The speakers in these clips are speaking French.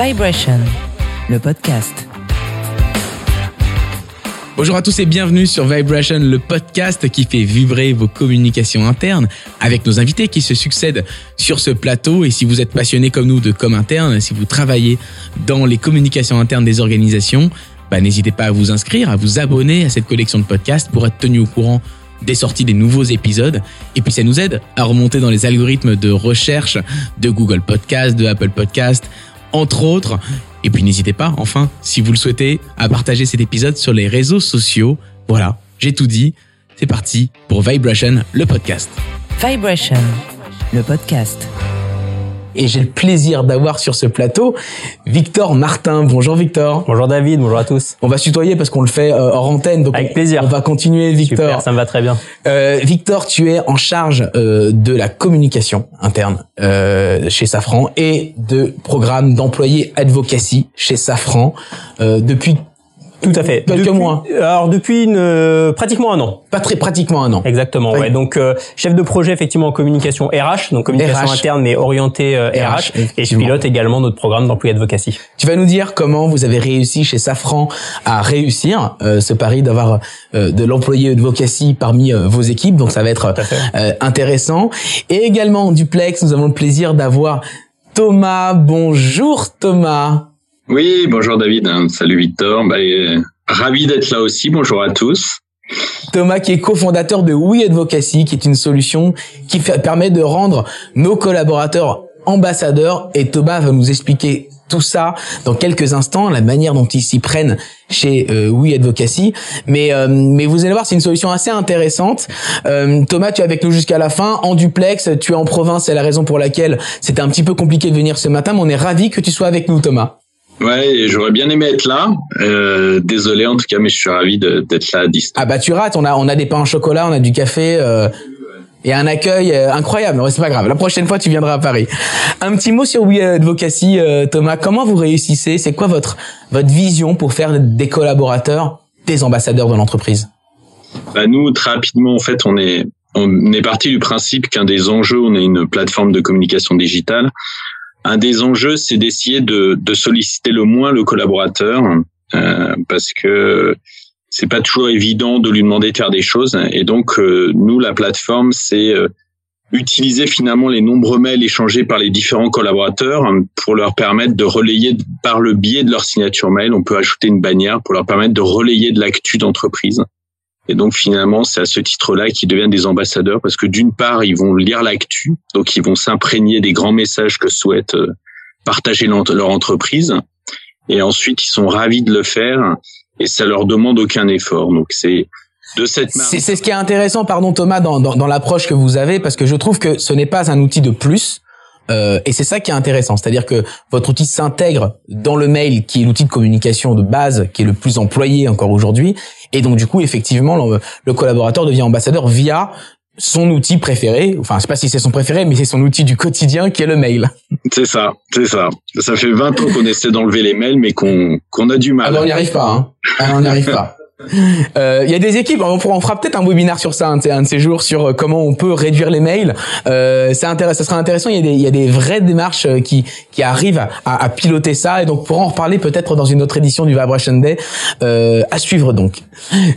Vibration, le podcast. Bonjour à tous et bienvenue sur Vibration, le podcast qui fait vibrer vos communications internes avec nos invités qui se succèdent sur ce plateau. Et si vous êtes passionné comme nous de com interne, si vous travaillez dans les communications internes des organisations, bah, n'hésitez pas à vous inscrire, à vous abonner à cette collection de podcasts pour être tenu au courant des sorties des nouveaux épisodes. Et puis ça nous aide à remonter dans les algorithmes de recherche de Google Podcast, de Apple Podcast, entre autres. Et puis n'hésitez pas, enfin, si vous le souhaitez, à partager cet épisode sur les réseaux sociaux. Voilà, j'ai tout dit. C'est parti pour Vibration, le podcast. Vibration, le podcast. Et j'ai le plaisir d'avoir sur ce plateau Victor Martin. Bonjour Victor. Bonjour David, bonjour à tous. On va se tutoyer parce qu'on le fait euh, hors antenne. Donc Avec on, plaisir. On va continuer Victor. Super, ça me va très bien. Euh, Victor, tu es en charge euh, de la communication interne euh, chez Safran et de programme d'employés advocacy chez Safran euh, depuis Tout à fait. Quelques Depuis- mois. Alors depuis une, euh, pratiquement un an. pas très pratiquement un an. Exactement. Oui. Ouais. Donc euh, chef de projet effectivement en communication RH, donc communication RH. interne mais orientée euh, RH, RH. Et je pilote également notre programme d'employé advocacy. Tu vas nous dire comment vous avez réussi chez Safran à réussir euh, ce pari d'avoir euh, de l'employé advocacy parmi euh, vos équipes. Donc ça va être euh, intéressant. Et également en duplex, nous avons le plaisir d'avoir Thomas. Bonjour Thomas. Oui, bonjour David, hein. salut Victor, bah, euh, ravi d'être là aussi, bonjour à tous. Thomas qui est cofondateur de We Advocacy, qui est une solution qui permet de rendre nos collaborateurs ambassadeurs. Et Thomas va nous expliquer tout ça dans quelques instants, la manière dont ils s'y prennent chez euh, We Advocacy. Mais, euh, mais vous allez voir, c'est une solution assez intéressante. Euh, Thomas, tu es avec nous jusqu'à la fin, en duplex, tu es en province, c'est la raison pour laquelle c'était un petit peu compliqué de venir ce matin, mais on est ravi que tu sois avec nous, Thomas. Ouais, j'aurais bien aimé être là, euh, désolé en tout cas, mais je suis ravi d'être là à distance. Ah bah tu rates, on a on a des pains au chocolat, on a du café euh, et un accueil euh, incroyable. Mais c'est pas grave. La prochaine fois tu viendras à Paris. Un petit mot sur We Advocacy, euh, Thomas. Comment vous réussissez? C'est quoi votre votre vision pour faire des collaborateurs des ambassadeurs de l'entreprise? Bah, nous, très rapidement, en fait, on est, on est parti du principe qu'un des enjeux, on est une plateforme de communication digitale. Un des enjeux, c'est d'essayer de, solliciter le moins le collaborateur, euh, parce que c'est pas toujours évident de lui demander de faire des choses. Et donc, euh, nous, la plateforme, c'est euh, utiliser finalement les nombreux mails échangés par les différents collaborateurs pour leur permettre de relayer par le biais de leur signature mail. On peut ajouter une bannière pour leur permettre de relayer de l'actu d'entreprise. Et donc finalement, c'est à ce titre-là qu'ils deviennent des ambassadeurs parce que d'une part, ils vont lire l'actu, donc ils vont s'imprégner des grands messages que souhaite euh, partager leur entreprise. Et ensuite, ils sont ravis de le faire et ça leur demande aucun effort. Donc c'est de cette manière. C'est c'est ce qui est intéressant, pardon Thomas, dans dans, dans l'approche que vous avez, parce que je trouve que ce n'est pas un outil de plus. Euh, et c'est ça qui est intéressant, c'est-à-dire que votre outil s'intègre dans le mail, qui est l'outil de communication de base, qui est le plus employé encore aujourd'hui, et donc du coup, effectivement, le, le collaborateur devient ambassadeur via son outil préféré. Enfin, je sais pas si c'est son préféré, mais c'est son outil du quotidien qui est le mail. C'est ça, c'est ça. Ça fait 20 ans qu'on essaie d'enlever les mails, mais qu'on qu'on a du mal. Ah ben, on n'y arrive pas. Hein. Ah, on n'y arrive pas. Euh, Il y a des équipes, on, on fera peut-être un webinaire sur ça, un de un ces jours, sur euh, comment on peut réduire les mails. Euh, intéressant, ça sera intéressant. Il y a des, y a des vraies démarches euh, qui, qui arrivent à, à- à piloter ça, et donc pour en reparler peut-être dans une autre édition du Vibration Day, euh, à suivre donc.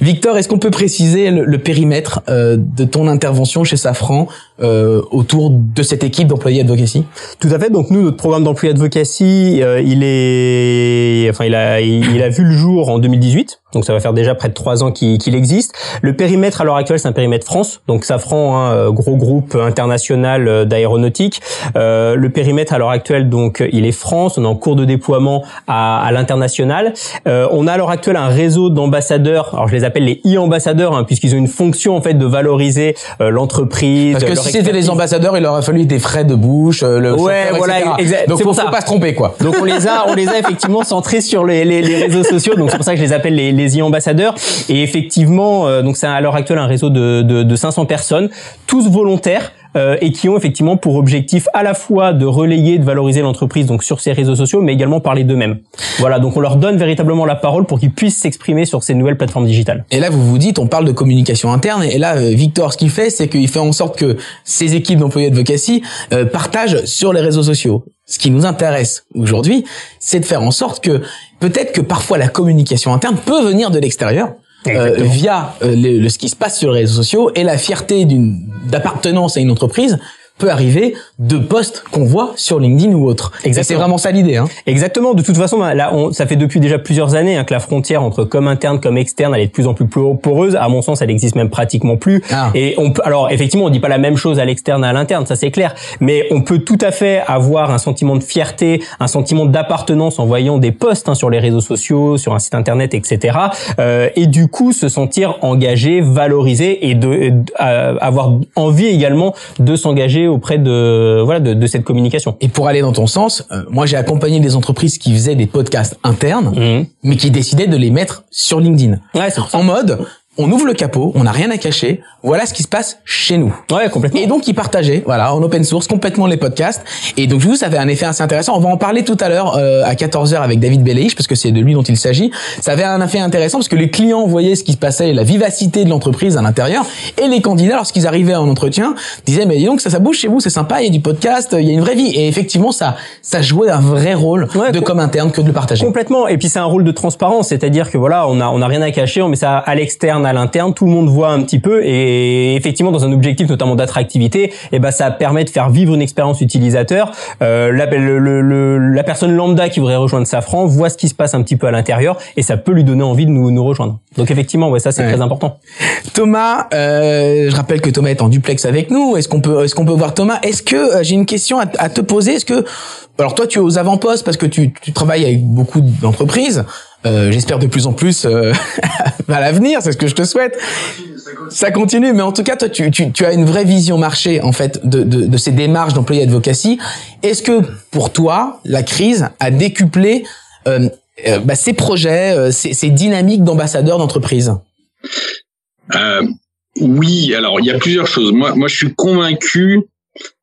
Victor, est-ce qu'on peut préciser le, le périmètre euh, de ton intervention chez Safran? Euh, autour de cette équipe d'employés advocacy Tout à fait. Donc nous, notre programme d'employé advocacy, euh, il est, enfin, il a, il, il a vu le jour en 2018. Donc ça va faire déjà près de trois ans qu'il existe. Le périmètre à l'heure actuelle, c'est un périmètre France. Donc Safran, hein, euh, gros groupe international euh, d'aéronautique. Euh, le périmètre à l'heure actuelle, donc, il est France. On est en cours de déploiement à, à l'international. Euh, on a à l'heure actuelle un réseau d'ambassadeurs. Alors je les appelle les e-ambassadeurs, hein, puisqu'ils ont une fonction en fait de valoriser euh, l'entreprise. Parce que leur si c'était les ambassadeurs, il aurait fallu des frais de bouche, euh, le Ouais, chauffeur, voilà, etc. exact. Donc faut, ça. faut pas se tromper quoi. Donc on les a, on les a effectivement centrés sur les, les, les réseaux sociaux. Donc c'est pour ça que je les appelle les, les e-ambassadeurs. Et effectivement, euh, donc c'est à l'heure actuelle un réseau de, de, de 500 personnes, tous volontaires, euh, et qui ont effectivement pour objectif à la fois de relayer, de valoriser l'entreprise donc sur ces réseaux sociaux, mais également parler d'eux-mêmes. Voilà, donc on leur donne véritablement la parole pour qu'ils puissent s'exprimer sur ces nouvelles plateformes digitales. Et là, vous vous dites, on parle de communication interne, et là, euh, Victor, ce qu'il fait, c'est qu'il fait en sorte que ces équipes d'employés advocacy euh, partagent sur les réseaux sociaux. Ce qui nous intéresse aujourd'hui, c'est de faire en sorte que peut-être que parfois la communication interne peut venir de l'extérieur, euh, via euh, le, ce qui se passe sur les réseaux sociaux et la fierté d'une d'appartenance à une entreprise peut arriver de postes qu'on voit sur LinkedIn ou autre. C'est vraiment ça l'idée. Hein. Exactement. De toute façon, bah, là, on, ça fait depuis déjà plusieurs années hein, que la frontière entre comme interne comme externe, elle est de plus en plus poreuse. À mon sens, elle existe même pratiquement plus. Ah. Et on peut, alors effectivement, on dit pas la même chose à l'externe et à l'interne, ça c'est clair. Mais on peut tout à fait avoir un sentiment de fierté, un sentiment d'appartenance en voyant des posts hein, sur les réseaux sociaux, sur un site internet, etc. Euh, et du coup, se sentir engagé, valorisé et de, euh, avoir envie également de s'engager auprès de voilà de, de, cette communication. Et pour aller dans ton sens, euh, moi j'ai accompagné des entreprises qui faisaient des podcasts internes, mmh. mais qui décidaient de les mettre sur LinkedIn. Ouais, en mode on ouvre le capot, on n'a rien à cacher. Voilà ce qui se passe chez nous. Ouais, complètement. Et donc, ils partageaient, voilà, en open source, complètement les podcasts. Et donc, vous, ça avait un effet assez intéressant. On va en parler tout à l'heure euh, à 14h avec David Belleich, parce que c'est de lui dont il s'agit. Ça avait un effet intéressant parce que les clients voyaient ce qui se passait, la vivacité de l'entreprise à l'intérieur. Et les candidats, lorsqu'ils arrivaient en entretien, disaient, mais dis donc, ça, ça bouge chez vous, c'est sympa, il y a du podcast, il y a une vraie vie. Et effectivement, ça, ça jouait un vrai rôle de comme interne que de le partager. Complètement. Et puis, c'est un rôle de transparence. C'est-à-dire que voilà, on a, on a rien à cacher, on met ça à l'externe, à l'interne, tout le monde voit un petit peu et effectivement dans un objectif notamment d'attractivité, et eh ben ça permet de faire vivre une expérience utilisateur. Euh, la, le, la personne lambda qui voudrait rejoindre Safran voit ce qui se passe un petit peu à l'intérieur et ça peut lui donner envie de nous, nous rejoindre. Donc effectivement, ouais, ça c'est très important. Thomas, euh, je rappelle que Thomas est en duplex avec nous. Est-ce qu'on peut, est-ce qu'on peut voir Thomas? Est-ce que euh, j'ai une question à, à, te poser Est-ce que, alors toi tu es aux avant-postes parce que tu, tu travailles avec beaucoup d'entreprises. Euh, j'espère de plus en plus euh, à l'avenir, c'est ce que je te souhaite. Ça continue, mais en tout cas, toi, tu, tu, tu as une vraie vision marché en fait de, de, de ces démarches d'employés advocacy. Est-ce que pour toi, la crise a décuplé euh, euh bah, ces projets, euh, ces, ces dynamiques d'ambassadeurs d'entreprise? Oui, alors il y a plusieurs choses. Moi, moi, je suis convaincu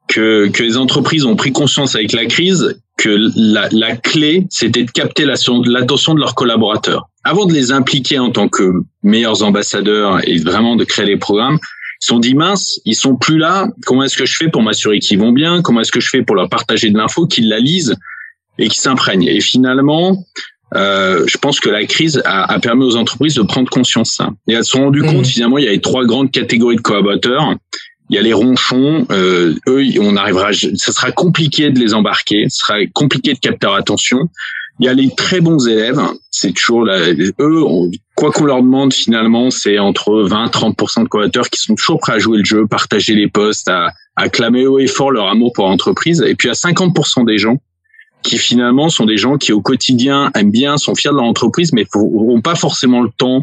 que, que les entreprises ont pris conscience avec la crise que la, la clé, c'était de capter l'attention de leurs collaborateurs. Avant de les impliquer en tant que meilleurs ambassadeurs et vraiment de créer les programmes, ils sont dit mince, ils sont plus là. Comment est-ce que je fais pour m'assurer qu'ils vont bien? Comment est-ce que je fais pour leur partager de l'info, qu'ils la lisent et qu'ils s'imprègnent? Et finalement, euh, je pense que la crise a, a, permis aux entreprises de prendre conscience de ça. Et elles se sont rendues mmh. compte finalement il y avait trois grandes catégories de collaborateurs il y a les ronchons, euh, eux, on arrivera, ça sera compliqué de les embarquer, ce sera compliqué de capter leur attention. Il y a les très bons élèves, c'est toujours là, eux, quoi qu'on leur demande finalement, c'est entre 20-30% de collaborateurs qui sont toujours prêts à jouer le jeu, partager les postes, à, à clamer haut et fort leur amour pour l'entreprise. Et puis à 50% des gens qui finalement sont des gens qui au quotidien aiment bien, sont fiers de leur entreprise, mais n'ont pas forcément le temps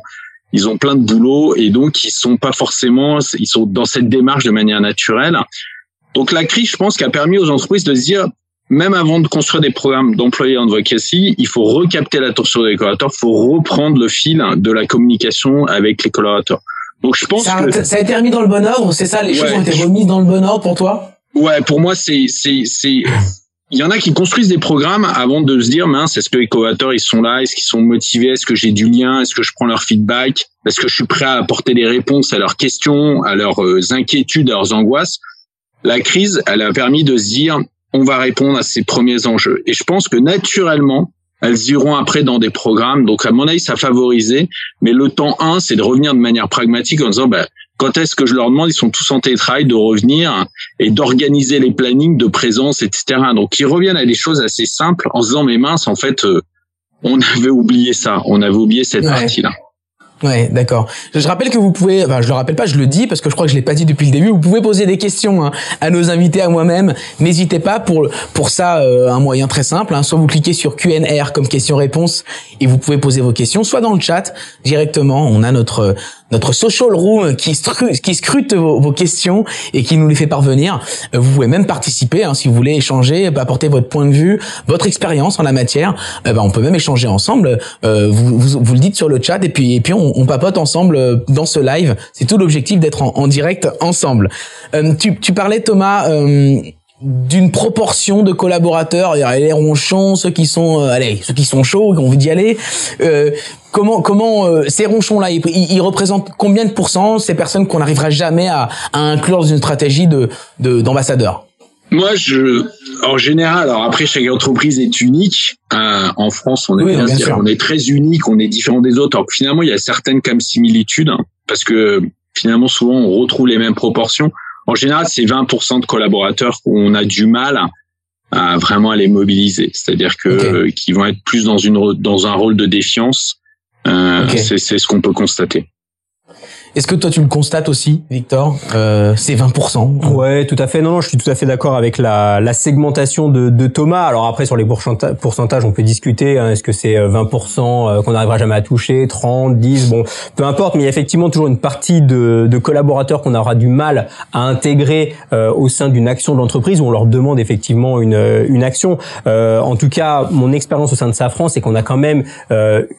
ils ont plein de boulot et donc ils sont pas forcément, ils sont dans cette démarche de manière naturelle. Donc la crise, je pense, qui a permis aux entreprises de se dire, même avant de construire des programmes d'employés en advocacy, il faut recapter l'attention des collaborateurs, il faut reprendre le fil de la communication avec les collaborateurs. Donc je pense ça, que ça a été remis dans le bon ordre, c'est ça, les choses ont été remises dans le bon ordre pour toi? Ouais, pour moi c'est c'est c'est il y en a qui construisent des programmes avant de se dire mince est-ce que les collaborateurs ils sont là? Est-ce qu'ils sont motivés? Est-ce que j'ai du lien? Est-ce que je prends leur feedback? Est-ce que je suis prêt à apporter des réponses à leurs questions à leurs euh, inquiétudes à leurs angoisses? La crise elle a permis de se dire on va répondre à ces premiers enjeux. Et je pense que naturellement elles iront après dans des programmes. Donc à mon avis ça favorisé mais le temps 1 c'est de revenir de manière pragmatique en disant bah, quand est-ce que je leur demande, ils sont tous en télétravail, de revenir et d'organiser les plannings de présence, etc. Donc ils reviennent à des choses assez simples en se disant mais mince, en fait, euh, on avait oublié ça, on avait oublié cette partie-là. Ouais, d'accord. Je rappelle que vous pouvez, enfin je le rappelle pas, je le dis parce que je crois que je l'ai pas dit depuis le début. Vous pouvez poser des questions hein, à nos invités, à moi-même. N'hésitez pas pour pour ça euh, un moyen très simple. Hein, soit vous cliquez sur Q&R comme question-réponse et vous pouvez poser vos questions, soit dans le chat directement. On a notre notre social room qui, scrute vos, questions et qui nous les fait parvenir. Euh, vous pouvez même participer hein, si vous voulez échanger, apporter votre point de vue, votre expérience en la matière. Euh, ben, on peut même échanger ensemble. Euh, vous, vous, le dites sur le chat et puis et puis on, on papote ensemble dans ce live. C'est tout l'objectif d'être en, en, direct ensemble. tu, tu parlais Thomas d'une proportion de collaborateurs, les ronchons, ceux qui sont, euh, allez, ceux qui sont chauds, qui ont envie d'y aller. Euh, comment, comment euh, ces ronchons-là, ils, représentent combien de pourcents ces personnes qu'on n'arrivera jamais à, à, inclure dans une stratégie de d'ambassadeur? Moi, je, en général, alors après chaque entreprise est unique. en France, on est on est très unique, on est différent des autres. Alors finalement, il y a certaines comme similitudes hein, parce que finalement, souvent, on retrouve les mêmes proportions. En général, c'est 20% de collaborateurs qu'on a du mal à, vraiment les mobiliser. C'est-à-dire que euh, qui vont être plus dans une dans un rôle de défiance. Euh, C'est ce qu'on peut constater. Est-ce que toi tu le constates aussi, Victor? Euh, C'est 20%. Ouais, tout à fait. Non, non, je suis tout à fait d'accord avec la, la segmentation de, de, Thomas. Alors après, sur les pourcentages, on peut discuter. Hein. Est-ce que c'est 20% euh, euh, qu'on n'arrivera jamais à toucher, 30, 10, bon, peu importe. Mais il y a effectivement toujours une partie de, de collaborateurs qu'on aura du mal à intégrer euh, au sein d'une action de l'entreprise où on leur demande effectivement une, une action. Euh, en tout cas, mon expérience au sein de Safran, c'est qu'on a quand même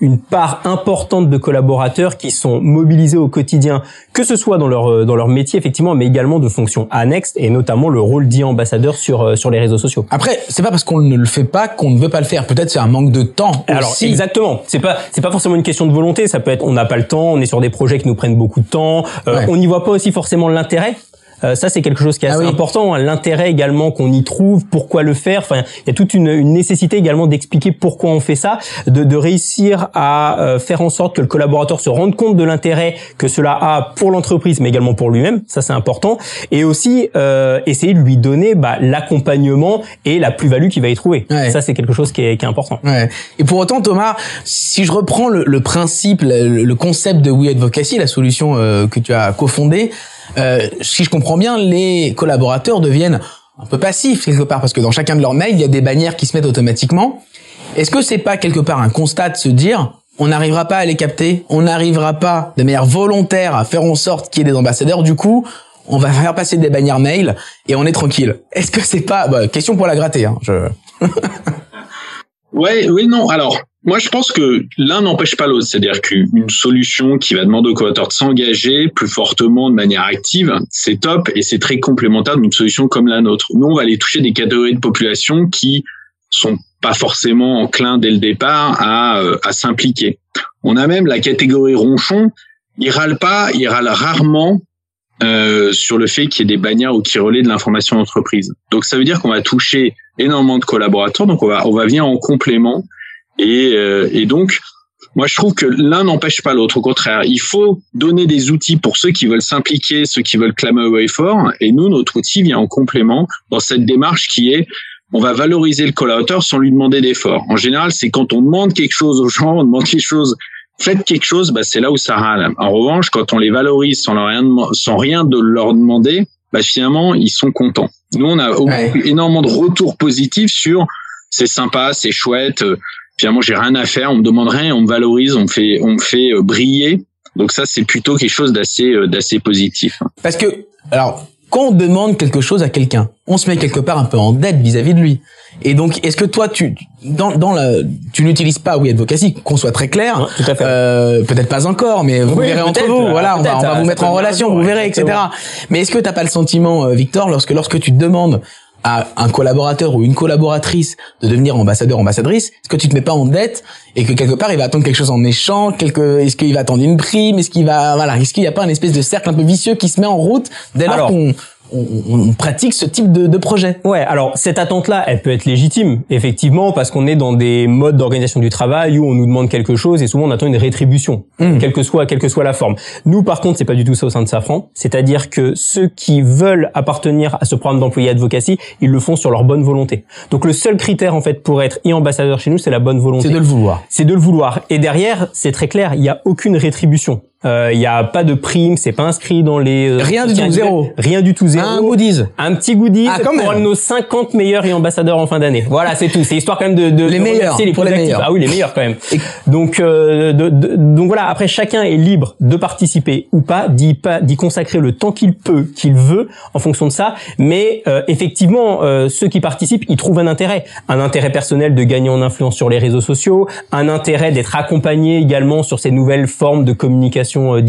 une part importante de collaborateurs qui sont mobilisés au quotidien que ce soit dans leur euh, dans leur métier effectivement, mais également de fonctions annexes et notamment le rôle d'ambassadeur sur euh, sur les réseaux sociaux. Après, c'est pas parce qu'on ne le fait pas qu'on ne veut pas le faire. Peut-être c'est un manque de temps. Alors exactement. C'est pas c'est pas forcément une question de volonté. Ça peut être on n'a pas le temps, on est sur des projets qui nous prennent beaucoup de temps, euh, on n'y voit pas aussi forcément l'intérêt. Euh, ça, c'est quelque chose qui est ah assez important. Hein. L'intérêt également qu'on y trouve, pourquoi le faire. Enfin, il y a toute une, une nécessité également d'expliquer pourquoi on fait ça, de, de réussir à euh, faire en sorte que le collaborateur se rende compte de l'intérêt que cela a pour l'entreprise, mais également pour lui-même. Ça, c'est important. Et aussi euh, essayer de lui donner bah, l'accompagnement et la plus-value qu'il va y trouver. Ça, c'est quelque chose qui est, qui est important. Ouais. Et pour autant, Thomas, si je reprends le, le principe, le, le, concept de We Advocacy, la solution euh, que tu as cofondée, euh, si je comprends bien, les collaborateurs deviennent un peu passifs quelque part parce que dans chacun de leurs mails, il y a des bannières qui se mettent automatiquement. Est-ce que c'est pas quelque part un constat de se dire on n'arrivera pas à les capter, on n'arrivera pas de manière volontaire à faire en sorte qu'il y ait des ambassadeurs, du coup, on va faire passer des bannières mail et on est tranquille. Est-ce que c'est pas bah, question pour la gratter hein, je... Ouais, oui, non. Alors, moi, je pense que l'un n'empêche pas l'autre. C'est-à-dire qu'une solution qui va demander au collaborateur de s'engager plus fortement de manière active, c'est top et c'est très complémentaire d'une solution comme la nôtre. Nous, on va aller toucher des catégories de population qui sont pas forcément enclins dès le départ à, euh, à s'impliquer. On a même la catégorie ronchon. Ils râlent pas, ils râlent rarement euh, sur le fait qu'il y ait des bannières ou qui relaient de l'information d'entreprise. Donc ça veut dire qu'on va toucher énormément de collaborateurs, donc on va on va venir en complément et, euh, et donc moi je trouve que l'un n'empêche pas l'autre. Au contraire, il faut donner des outils pour ceux qui veulent s'impliquer, ceux qui veulent clamer fort, et nous notre outil vient en complément dans cette démarche qui est on va valoriser le collaborateur sans lui demander d'effort. En général, c'est quand on demande quelque chose aux gens, on demande quelque chose faites quelque chose, bah, c'est là où ça râle. En revanche, quand on les valorise sans, leur rien, sans rien de leur demander, bah, finalement, ils sont contents. Nous, on a énormément de retours positifs sur c'est sympa, c'est chouette. Finalement, j'ai rien à faire, on me demande rien, on me valorise, on me fait, on me fait euh, briller. Donc ça, c'est plutôt quelque chose d'assez, euh, d'assez positif. Parce que, alors, quand on demande quelque chose à quelqu'un, on se met quelque part un peu en dette vis-à-vis de lui. Et donc, est-ce que toi, tu dans dans la, tu n'utilises pas oui advocacy, qu'on soit très clair. tout à fait. Euh, peut-être pas encore, mais vous verrez entre vous. Voilà, on va, on va vous mettre en relation, vous verrez, etc. Mais est-ce que t'as pas le sentiment, euh, Victor, lorsque lorsque tu demandes à un collaborateur ou une collaboratrice de devenir ambassadeur ambassadrice, est-ce que tu te mets pas en dette et que quelque part il va attendre quelque chose en échange, quelque est-ce qu'il va attendre une prime, est-ce qu'il va voilà, est-ce qu'il n'y a pas un espèce de cercle un peu vicieux qui se met en route dès lors qu'on on, pratique ce type de, de, projet. Ouais, alors cette attente-là, elle peut être légitime, effectivement, parce qu'on est dans des modes d'organisation du travail où on nous demande quelque chose et souvent on attend une rétribution, hmm. quelle que soit quelle que soit la forme. Nous, par contre, c'est pas du tout ça au sein de Safran. C'est-à-dire que ceux qui veulent appartenir à ce programme d'employé advocacy, ils le font sur leur bonne volonté. Donc le seul critère en fait pour être e-ambassadeur chez nous, c'est la bonne volonté. C'est de le vouloir. C'est de le vouloir. Et derrière, c'est très clair, il n'y a aucune rétribution. Euh, Il y a pas de prime, c'est pas inscrit dans les euh, Rien du tout, zéro. Rien du tout, zéro. Un goodies. Un petit goodies Ah, pour nos 50 meilleurs et ambassadeurs en fin d'année. Voilà, c'est tout. C'est histoire quand même de, de Les de meilleurs, les pour les meilleurs. Ah oui, les meilleurs quand même. Et- Donc, euh, de- de- donc voilà. Après, chacun est libre de participer ou pas, d'y pas, d'y consacrer le temps qu'il peut, qu'il veut, en fonction de ça. Mais euh, effectivement, euh, ceux qui participent, ils trouvent un intérêt, un intérêt personnel de gagner en influence sur les réseaux sociaux, un intérêt d'être accompagné également sur ces nouvelles formes de communication euh.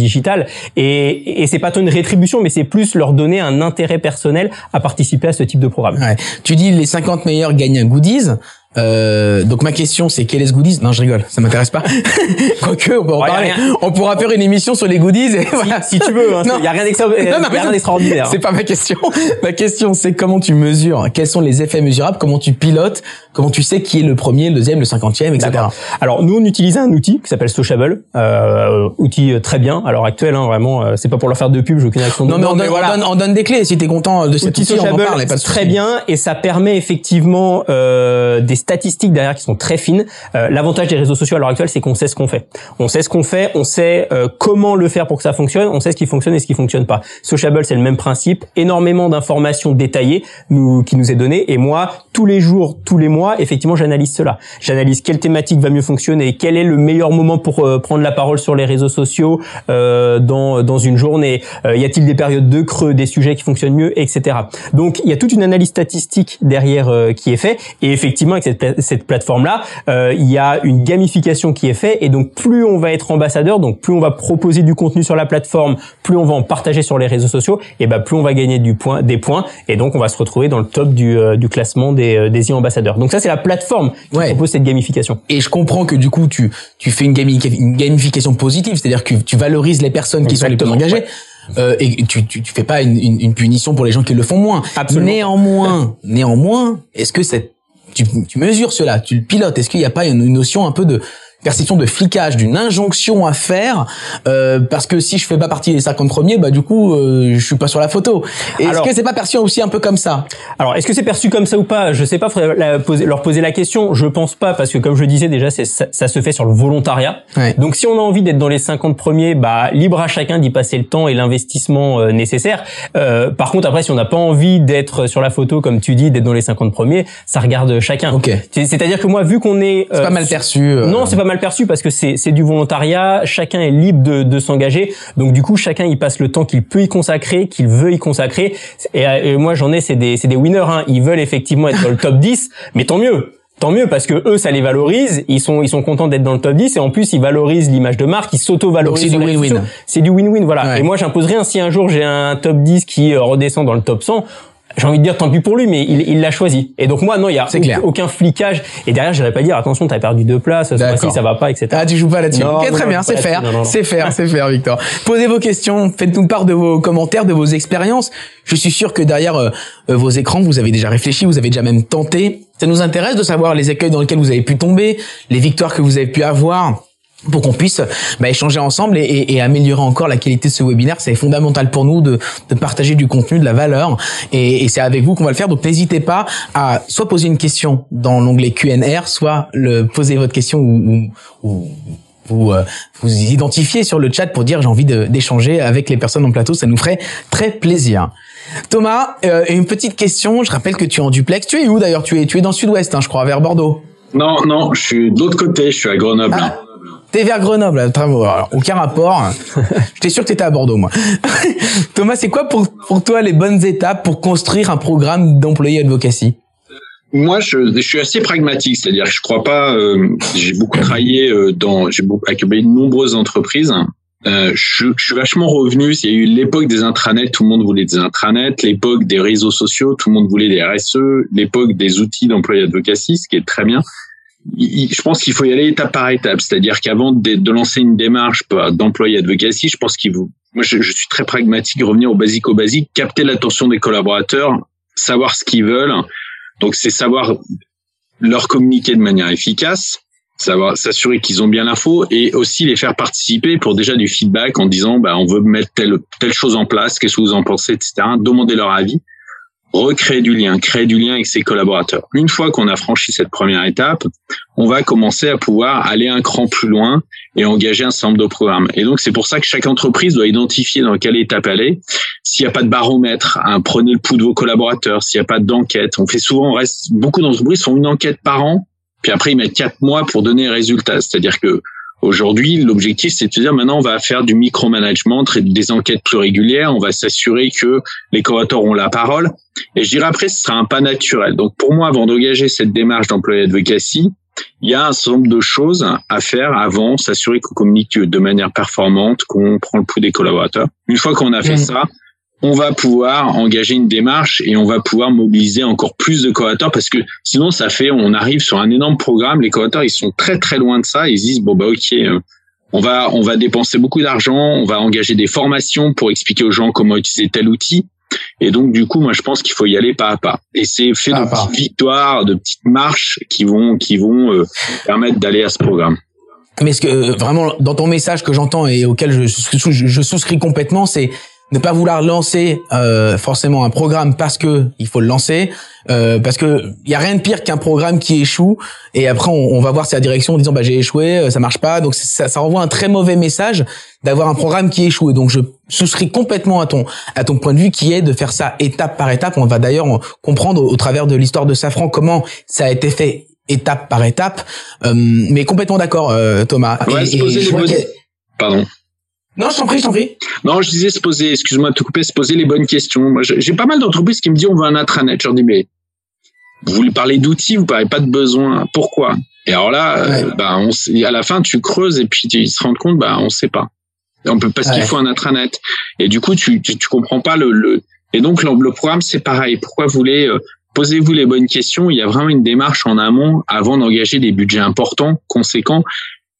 Et, et c'est pas tant une rétribution, mais c'est plus leur donner un intérêt personnel à participer à ce type de programme. Ouais. Tu dis les 50 meilleurs gagnent un goodies. Euh, donc ma question c'est quel est ce goodies? Non je rigole, ça m'intéresse pas. Quoique on peut en Ouais, parler. On pourra faire une émission sur les goodies. Et voilà. Si tu veux, hein, Non. il y a rien a d'extraordinaire. C'est pas ma question. Ma question c'est comment tu mesures, quels sont les effets mesurables, comment tu pilotes, comment tu sais qui est le premier, le deuxième, le cinquantième, etc. Alors nous on utilisait un outil qui s'appelle Sociable, euh, outil euh, très bien à l'heure actuelle, hein, vraiment. euh, c'est pas pour leur faire de pub, j'ai aucune action. Non mais on donne, on donne, on donne des clés. Si t'es content de cet Outil outil, on en parle. Pas de très bien et ça permet effectivement euh, des statistiques derrière qui sont très fines. Euh, L'avantage des réseaux sociaux à l'heure actuelle, c'est qu'on sait ce qu'on fait. On sait ce qu'on fait, on sait euh, comment le faire pour que ça fonctionne, on sait ce qui fonctionne et ce qui fonctionne pas. Sociable, c'est le même principe, énormément d'informations détaillées nous, qui nous est donné et moi, tous les jours, tous les mois, effectivement, j'analyse cela. J'analyse quelle thématique va mieux fonctionner, quel est le meilleur moment pour euh, prendre la parole sur les réseaux sociaux euh, dans dans une journée. Euh, y a-t-il des périodes de creux, des sujets qui fonctionnent mieux, etc. Donc il y a toute une analyse statistique derrière qui est fait et effectivement avec cette, pla- cette plateforme là, il y a une gamification qui est faite et donc plus on va être ambassadeur, donc plus on va proposer du contenu sur la plateforme, plus on va en partager sur les réseaux sociaux, et ben plus on va gagner du point, des points et donc on va se retrouver dans le top du, euh, du classement des, euh, des e-ambassadeurs. Donc ça c'est la plateforme qui Ouais. propose cette gamification. Et je comprends que du coup tu tu fais une, gamica- une gamification positive, c'est-à-dire que tu valorises les personnes qui sont les plus engagées. Euh, et tu, tu tu fais pas une, une, une punition pour les gens qui le font moins. Absolument. Néanmoins, néanmoins, est-ce que cette tu, mesures cela, tu le pilotes. Est-ce qu'il n'y a pas une notion un peu de perception de flicage, d'une injonction à faire euh, parce que si je fais pas partie des 50 premiers, bah du coup euh, je suis pas sur la photo. Est-ce que c'est pas perçu aussi un peu comme ça? Alors, est-ce que c'est perçu comme ça ou pas? Je sais pas. Faudrait la poser- leur poser la question. Je pense pas parce que comme je disais déjà, ça, ça se fait sur le volontariat. Ouais. Donc, si on a envie d'être dans les 50 premiers, bah libre à chacun d'y passer le temps et l'investissement euh, nécessaire. Euh, par contre, après, si on n'a pas envie d'être sur la photo, comme tu dis, d'être dans les 50 premiers, ça regarde chacun. Ok. C'est- C'est-à-dire que moi, vu qu'on est, C'est euh, pas mal perçu. euh, non, c'est pas mal perçu parce que c'est du volontariat. Chacun est libre de, de s'engager. Donc du coup, chacun y passe le temps qu'il peut y consacrer, qu'il veut y consacrer. Et, euh, et moi, j'en ai, c'est des des winners. Hein. Ils veulent effectivement être dans le top 10, mais tant mieux. Tant mieux parce que eux ça les valorise, ils sont ils sont contents d'être dans le top 10 et en plus ils valorisent l'image de marque, ils s'auto-valorisent. Donc, c'est du win-win. C'est du win-win voilà. Ouais. Et moi j'impose rien si un jour j'ai un top 10 qui euh, redescend dans le top 100, j'ai envie de dire tant pis pour lui mais il il l'a choisi. Et donc moi non, il y a clair. aucun flicage et derrière j'irai pas dire attention, t'as perdu deux places, ce mois-ci ça va pas etc. Ah, tu joues pas là-dessus. Ok, très non, bien, c'est faire, c'est faire, c'est faire, Victor. Posez vos questions, faites-nous part de vos commentaires, de vos expériences. Je suis sûr que derrière euh, euh, vos écrans, vous avez déjà réfléchi, vous avez déjà même tenté. Ça nous intéresse de savoir les écueils dans lesquels vous avez pu tomber, les victoires que vous avez pu avoir pour qu'on puisse bah, échanger ensemble et, et- et améliorer encore la qualité de ce webinaire. C'est fondamental pour nous de, de partager du contenu, de la valeur, et, et c'est avec vous qu'on va le faire. Donc n'hésitez pas à soit poser une question dans l'onglet Q&R, soit le, poser votre question ou, ou- ou vous euh, vous identifier sur le chat pour dire j'ai envie d'échanger avec les personnes en plateau. Ça nous ferait très plaisir. Thomas, euh, une petite question. Je rappelle que tu es en duplex. Tu es où d'ailleurs? Tu es tu es dans le sud-ouest, hein, je crois, vers Bordeaux. Non, non, je suis de l'autre côté, je suis à Grenoble. Ah. T'es vers Grenoble. Alors, aucun rapport. J'étais sûr que t'étais à Bordeaux, moi. Thomas, c'est quoi pour, pour toi les bonnes étapes pour construire un programme d'employé advocacy? Moi, je, je suis assez pragmatique, c'est-à-dire que je crois pas. euh, j'ai beaucoup travaillé euh, dans, j'ai beaucoup accueilli de nombreuses entreprises. Euh, je, je suis vachement revenu. Il y a eu l'époque des intranets, tout le monde voulait des intranets. L'époque des réseaux sociaux, tout le monde voulait des RSE. L'époque des outils d'employé advocacy, ce qui est très bien. Je pense qu'il faut y aller étape par étape, c'est-à-dire qu'avant de, lancer une démarche d'employé advocacy, je pense qu'il faut. Moi, je, je suis très pragmatique, revenir au basique au basique, capter l'attention des collaborateurs, savoir ce qu'ils veulent. Donc, c'est savoir leur communiquer de manière efficace, savoir s'assurer qu'ils ont bien l'info et aussi les faire participer pour déjà du feedback en disant bah on veut mettre telle telle chose en place, qu'est-ce que vous en pensez, etc. Demander leur avis. Recréer du lien, créer du lien avec ses collaborateurs. Une fois qu'on a franchi cette première étape, on va commencer à pouvoir aller un cran plus loin et engager un nombre de programmes. Et donc c'est pour ça que chaque entreprise doit identifier dans quelle étape elle est. S'il n'y a pas de baromètre, hein, prenez le pouls de vos collaborateurs. S'il n'y a pas d'enquête, on fait souvent, on reste beaucoup d'entreprises font une enquête par an, puis après ils mettent quatre mois pour donner un résultat. C'est-à-dire que Aujourd'hui, l'objectif, c'est de se dire maintenant, on va faire du micromanagement, des enquêtes plus régulières, on va s'assurer que les collaborateurs ont la parole. Et je dirais après, ce sera un pas naturel. Donc pour moi, avant d'engager cette démarche d'employé advocacy, il y a un certain nombre de choses à faire avant, s'assurer qu'on communique de manière performante, qu'on prend le pouls des collaborateurs. Une fois qu'on a fait mmh. ça, on va pouvoir engager une démarche et on va pouvoir mobiliser encore plus de collaborateurs parce que sinon ça fait on arrive sur un énorme programme. Les collaborateurs ils sont très très loin de ça. Ils se disent bon bah ok euh, on va on va dépenser beaucoup d'argent on va engager des formations pour expliquer aux gens comment utiliser tel outil. Et donc du coup moi je pense qu'il faut y aller pas à pas. Et c'est fait de petites victoires de petites marches qui vont qui vont euh, permettre d'aller à ce programme. Mais ce que euh, vraiment dans ton message que j'entends et auquel je, je souscris complètement c'est ne pas vouloir lancer euh, forcément un programme parce que il faut le lancer euh, parce que il y a rien de pire qu'un programme qui échoue et après on, va voir sa direction en disant bah j'ai échoué euh, ça marche pas. Donc ça, ça renvoie un très mauvais message d'avoir un programme qui échoue. Et donc je souscris complètement à ton à ton point de vue qui est de faire ça étape par étape. On va d'ailleurs comprendre au, travers de l'histoire de Safran comment ça a été fait étape par étape. Euh, mais complètement d'accord Thomas. Pardon. Non, je t'en prie, je t'en prie. Non, je disais se poser, excuse-moi de te couper, se poser les bonnes questions. J'ai pas mal d'entreprises qui me disent on veut un intranet. Je leur dis mais vous voulez parler d'outils, vous parlez pas de besoins. Pourquoi? Et alors là, euh, bah, on, à la fin, tu creuses et puis ils se rendent compte, bah, on sait pas. On peut parce qu'il faut un intranet. Et du coup, tu, tu, tu comprends pas le, le... Et donc le, programme, c'est pareil. Pourquoi vous voulez euh, Posez-vous les bonnes questions? Il y a vraiment une démarche en amont avant d'engager des budgets importants, conséquents.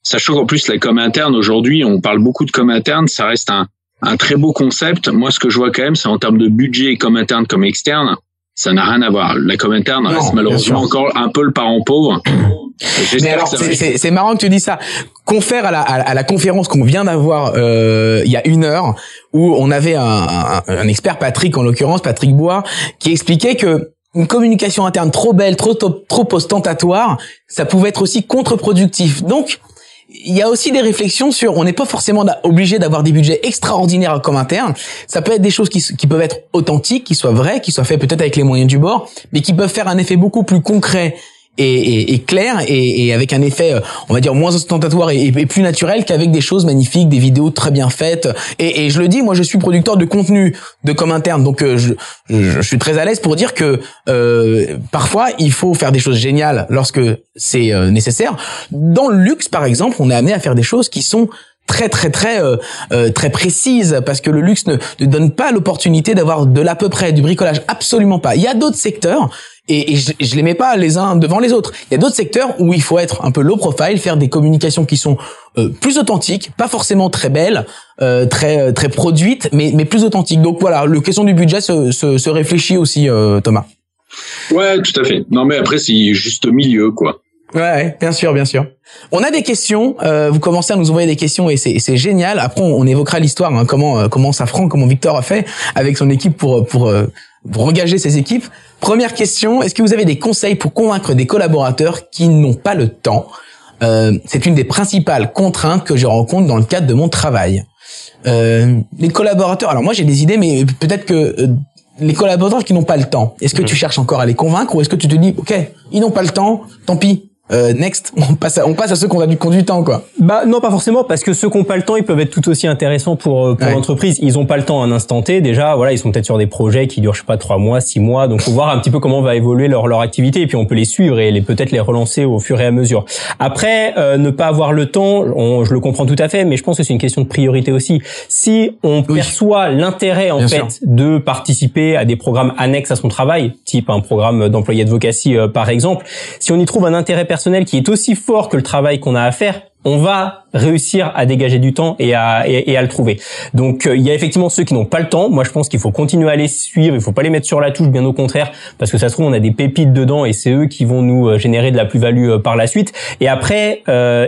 Sachant qu'en plus, la com interne, aujourd'hui, on parle beaucoup de com interne, ça reste un, un très beau concept. Moi, ce que je vois quand même, c'est en termes de budget, com interne comme externe, ça n'a rien à voir. La com interne reste malheureusement encore un peu le parent pauvre. Mais alors, c'est marrant que tu dis ça. Confère à la, à la conférence qu'on vient d'avoir euh, il y a une heure, où on avait un, un, un expert, Patrick en l'occurrence, Patrick Bois, qui expliquait que une communication interne trop belle, trop trop ostentatoire, ça pouvait être aussi contre-productif. Donc, il y a aussi des réflexions sur, on n'est pas forcément obligé d'avoir des budgets extraordinaires comme interne. Ça peut être des choses qui, qui peuvent être authentiques, qui soient vraies, qui soient faites peut-être avec les moyens du bord, mais qui peuvent faire un effet beaucoup plus concret et, et, clair et, et, avec un effet, euh, on va dire, moins ostentatoire et, plus naturel qu'avec des choses magnifiques, des vidéos très bien faites. Et, je le dis, moi, je suis producteur de contenu de comme interne, donc euh, je, je, suis très à l'aise pour dire que euh, parfois il faut faire des choses géniales lorsque c'est euh, nécessaire. Dans le luxe, par exemple, on est amené à faire des choses qui sont très très très euh, très précises parce que le luxe ne, ne donne pas l'opportunité d'avoir de l'à peu près du bricolage absolument pas. Il y a d'autres secteurs et, je, je les mets pas les uns devant les autres. Il y a d'autres secteurs où il faut être un peu low profile, faire des communications qui sont euh, plus authentiques, pas forcément très belles, euh, très euh, très produites, mais mais plus authentiques. Donc voilà, le question du budget se, se, se réfléchit aussi, Thomas. Ouais, tout à fait. Non, mais après c'est juste milieu, quoi. Ouais, bien sûr, bien sûr. On a des questions. Euh, vous commencez à nous envoyer des questions et c'est génial. Après, on, évoquera l'histoire, hein, comment comment Safran, comment Victor a fait avec son équipe pour pour pour engager ses équipes. Première question, est-ce que vous avez des conseils pour convaincre des collaborateurs qui n'ont pas le temps? Euh, C'est une des principales contraintes que je rencontre dans le cadre de mon travail. Euh, les collaborateurs, alors moi j'ai des idées, mais peut-être que euh, les collaborateurs qui n'ont pas le temps, est-ce que tu mhm. cherches encore à les convaincre ou est-ce que tu te dis, ok, ils n'ont pas le temps, tant pis, euh, next, on passe, à, on passe à ceux qu'on a du conduit temps, quoi. Bah non, pas forcément, parce que ceux qui n'ont pas le temps, ils peuvent être tout aussi intéressants pour euh, pour l'entreprise. Ils n'ont pas le temps à un instant T. Déjà, voilà, ils sont peut-être sur des projets qui durent, je sais pas, trois mois, six mois. Donc, faut voir un petit peu comment va évoluer leur leur activité, et puis on peut les suivre et les peut-être les relancer au fur et à mesure. Après, euh, ne pas avoir le temps, on, je le comprends tout à fait, mais je pense que c'est une question de priorité aussi. Si on perçoit l'intérêt en fait de participer à des programmes annexes à son travail, type un programme d'employé advocacy par exemple, si on y trouve un intérêt personnel qui est aussi fort que le travail qu'on a à faire, on va réussir à dégager du temps et à, et, à le trouver. Donc euh, il y a effectivement ceux qui n'ont pas le temps. Moi je pense qu'il faut continuer à les suivre, il faut pas les mettre sur la touche, bien au contraire, parce que ça se trouve on a des pépites dedans et c'est eux qui vont nous euh, générer de la plus-value euh, par la suite. Et après,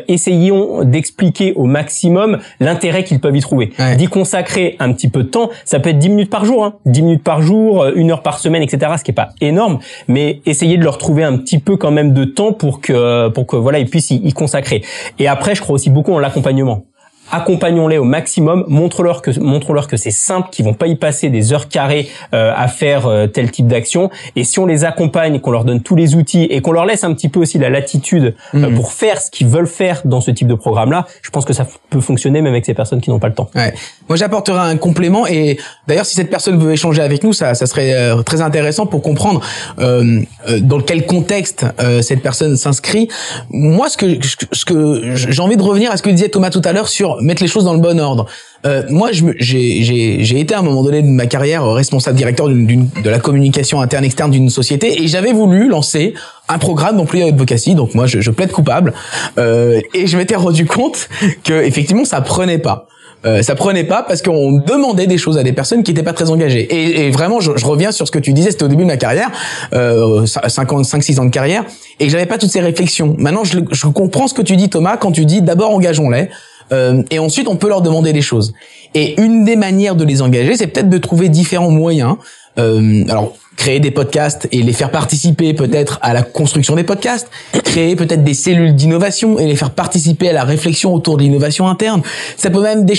essayons d'expliquer au maximum l'intérêt qu'ils peuvent y trouver. D'y consacrer un petit peu de temps, ça peut être 10 minutes par jour, hein. 10 minutes par jour, une heure par semaine, etc. Ce qui est pas énorme, mais essayez de leur trouver un petit peu quand même de temps pour que pour que voilà ils puissent y, y consacrer. Et après, je crois aussi beaucoup en l'accompagnement accompagnons-les au maximum, montre-leur que montre-leur que c'est simple, qu'ils vont pas y passer des heures carrées euh, à faire euh, tel type d'action. Et si on les accompagne, qu'on leur donne tous les outils et qu'on leur laisse un petit peu aussi la latitude euh, mhm. pour faire ce qu'ils veulent faire dans ce type de programme-là, je pense que ça peut fonctionner même avec ces personnes qui n'ont pas le temps. Ouais. Moi, j'apporterai un complément et d'ailleurs, si cette personne veut échanger avec nous, ça, ça serait très intéressant pour comprendre dans quel contexte cette personne s'inscrit. Moi, ce que ce que j'ai envie de revenir à ce que disait Thomas tout à l'heure sur mettre les choses dans le bon ordre. Euh, moi, j'ai été à un moment donné de ma carrière responsable directeur de la communication interne externe d'une société et j'avais voulu lancer un programme d'employé advocacy. Donc moi, je, je plaide coupable euh, et je m'étais rendu compte que effectivement, ça prenait pas. Euh, ça prenait pas parce qu'on demandait des choses à des personnes qui étaient pas très engagées. Et, et vraiment, je, je, reviens sur ce que tu disais, c'était au début de ma carrière, euh, 5 6 ans de carrière, et j'avais pas toutes ces réflexions. Maintenant, je, je comprends ce que tu dis, Thomas, quand tu dis d'abord engageons-les. Euh, et ensuite, on peut leur demander des choses. Et une des manières de les engager, c'est peut-être de trouver différents moyens. Euh, alors, créer des podcasts et les faire participer peut-être à la construction des podcasts, créer peut-être des cellules d'innovation et les faire participer à la réflexion autour de l'innovation interne. Ça peut même des,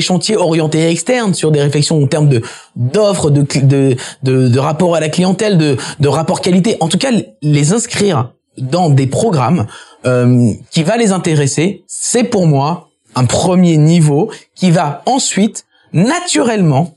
chantiers orientés externes sur des réflexions en termes de d'offres, de, de, de, de rapport à la clientèle, de, de rapport qualité. En tout cas, les inscrire dans des programmes euh, qui va les intéresser, c'est pour moi un premier niveau qui va ensuite naturellement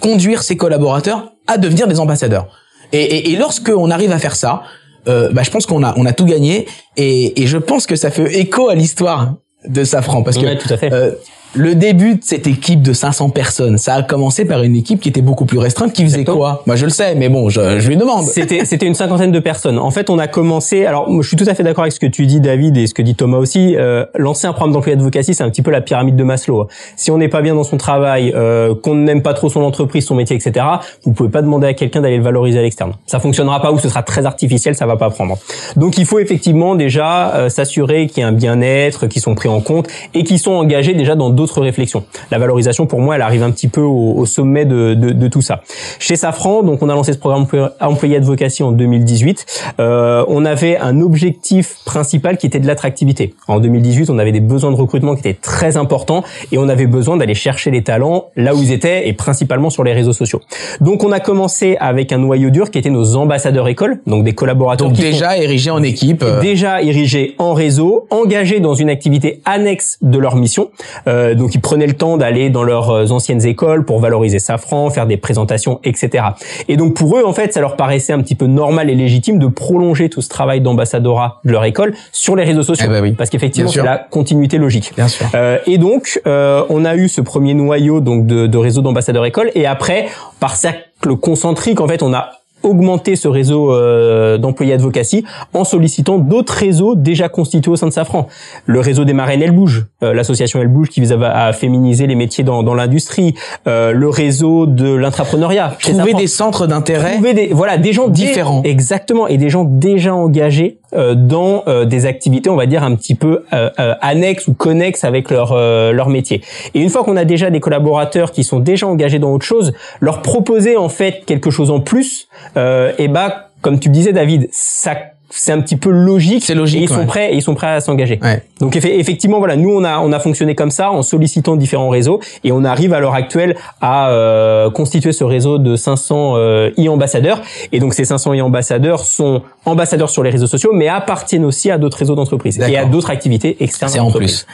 conduire ses collaborateurs à devenir des ambassadeurs. Et, et, et lorsque on arrive à faire ça, euh, bah, je pense qu'on a on a tout gagné et, et je pense que ça fait écho à l'histoire de Safran parce que tout à fait. Euh, le début de cette équipe de 500 personnes, ça a commencé par une équipe qui était beaucoup plus restreinte, qui faisait quoi? Moi, je le sais, mais bon, je, je lui demande. C'était, c'était une cinquantaine de personnes. En fait, on a commencé. Alors, je suis tout à fait d'accord avec ce que tu dis, David, et ce que dit Thomas aussi. Euh, lancer un programme d'employé advocacy, c'est un petit peu la pyramide de Maslow. Si on n'est pas bien dans son travail, euh, qu'on n'aime pas trop son entreprise, son métier, etc., vous pouvez pas demander à quelqu'un d'aller le valoriser à l'externe. Ça fonctionnera pas ou ce sera très artificiel, ça va pas prendre. Donc, il faut effectivement déjà euh, s'assurer qu'il y a un bien-être, qu'ils sont pris en compte et qu'ils sont engagés déjà dans d'autres réflexions la valorisation pour moi elle arrive un petit peu au, sommet de, de, de, tout ça. Chez Safran, donc on a lancé ce programme employé advocacy en 2018. Euh, on avait un objectif principal qui était de l'attractivité. En 2018, on avait des besoins de recrutement qui étaient très importants et on avait besoin d'aller chercher les talents là où ils étaient et principalement sur les réseaux sociaux. Donc on a commencé avec un noyau dur qui était nos ambassadeurs écoles, donc des collaborateurs donc déjà érigés en équipe, euh. déjà érigés en réseau, engagés dans une activité annexe de leur mission. Euh, donc ils prenaient le temps d'aller dans leurs euh, anciennes écoles pour valoriser Safran, faire des présentations, etc. Et donc pour eux, en fait, ça leur paraissait un petit peu normal et légitime de prolonger tout ce travail d'ambassadorat de leur école sur les réseaux sociaux, eh ben oui. parce qu'effectivement c'est la continuité logique. Bien sûr. Euh, et donc euh, on a eu ce premier noyau donc de, de réseau d'ambassadeurs écoles, et après par cercle concentrique, en fait, on a augmenter ce réseau euh, d'employés advocacy en sollicitant d'autres réseaux déjà constitués au sein de Safran. Le réseau des marraines Elle Bouge, euh, l'association Elle Bouge qui vise à, féminiser les métiers dans, dans l'industrie, euh, le réseau de l'intrapreneuriat. Trouver des centres d'intérêt. Trouver des voilà des gens différents. exactement et des gens déjà engagés dans euh, des activités, on va dire un petit peu euh, annexes ou connexes avec leur leur métier. Et une fois qu'on a déjà des collaborateurs qui sont déjà engagés dans autre chose, leur proposer en fait quelque chose en plus, et bah comme tu disais David, ça c'est un petit peu logique. C'est logique. Et ils sont prêts, et ils sont prêts à s'engager. Ouais. Donc effectivement, voilà, nous on a on a fonctionné comme ça en sollicitant différents réseaux et on arrive à l'heure actuelle à euh, constituer ce réseau de 500 euh, e-ambassadeurs. Et donc ces 500 e-ambassadeurs sont ambassadeurs sur les réseaux sociaux, mais appartiennent aussi à d'autres réseaux d'entreprises et à d'autres activités externes. C'est en plus.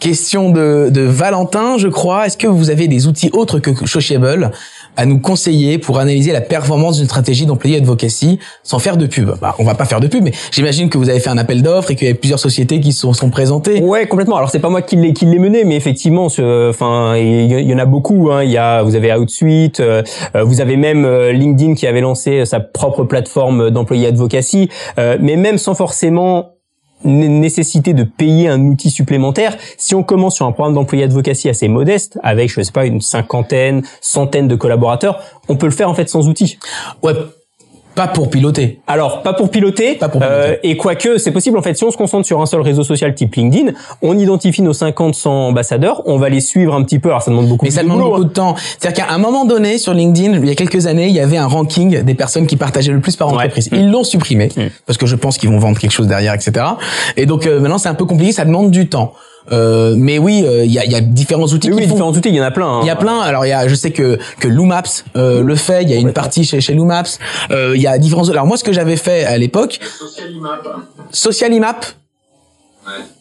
Question de, de Valentin, je crois. Est-ce que vous avez des outils autres que Sociable à nous conseiller pour analyser la performance d'une stratégie d'employé advocacy sans faire de pub bah, On va pas faire de pub, mais j'imagine que vous avez fait un appel d'offres et qu'il y a plusieurs sociétés qui sont, sont présentées. Ouais, complètement. Alors c'est pas moi qui l'ai qui l'ai mené, mais effectivement, enfin il y, en a beaucoup. Hein. Il y a, vous avez Outsuite, euh, euh, vous avez même euh, LinkedIn qui avait lancé sa propre plateforme d'employé advocacy, mais même sans forcément nécessité de payer un outil supplémentaire. Si on commence sur un programme d'employé advocacy assez modeste, avec je sais pas une cinquantaine, centaine de collaborateurs, on peut le faire en fait sans outil. Ouais, pas pour piloter. Alors, pas pour piloter. Pas pour piloter. Euh, et quoique, c'est possible. En fait, si on se concentre sur un seul réseau social type LinkedIn, on identifie nos 50, 100 ambassadeurs, on va les suivre un petit peu. Alors, ça demande beaucoup Mais ça de demande boulot, beaucoup hein. de temps. C'est-à-dire qu'à un moment donné, sur LinkedIn, il y a quelques années, il y avait un ranking des personnes qui partageaient le plus par Ouais. entreprise. Ils l'ont supprimé Mm. parce que je pense qu'ils vont vendre quelque chose derrière, etc. Et donc euh, maintenant, c'est un peu compliqué. Ça demande du temps. Euh, mais oui, euh, il y, a, y a différents outils Oui, qui oui, font. différents outils, il y en a plein. hein. Il y a plein. Alors il y a, je sais que que Loomaps euh, le fait. Il y a une partie chez chez Loomaps. Euh, il y a différents. Alors moi, ce que j'avais fait à l'époque, Social Imap.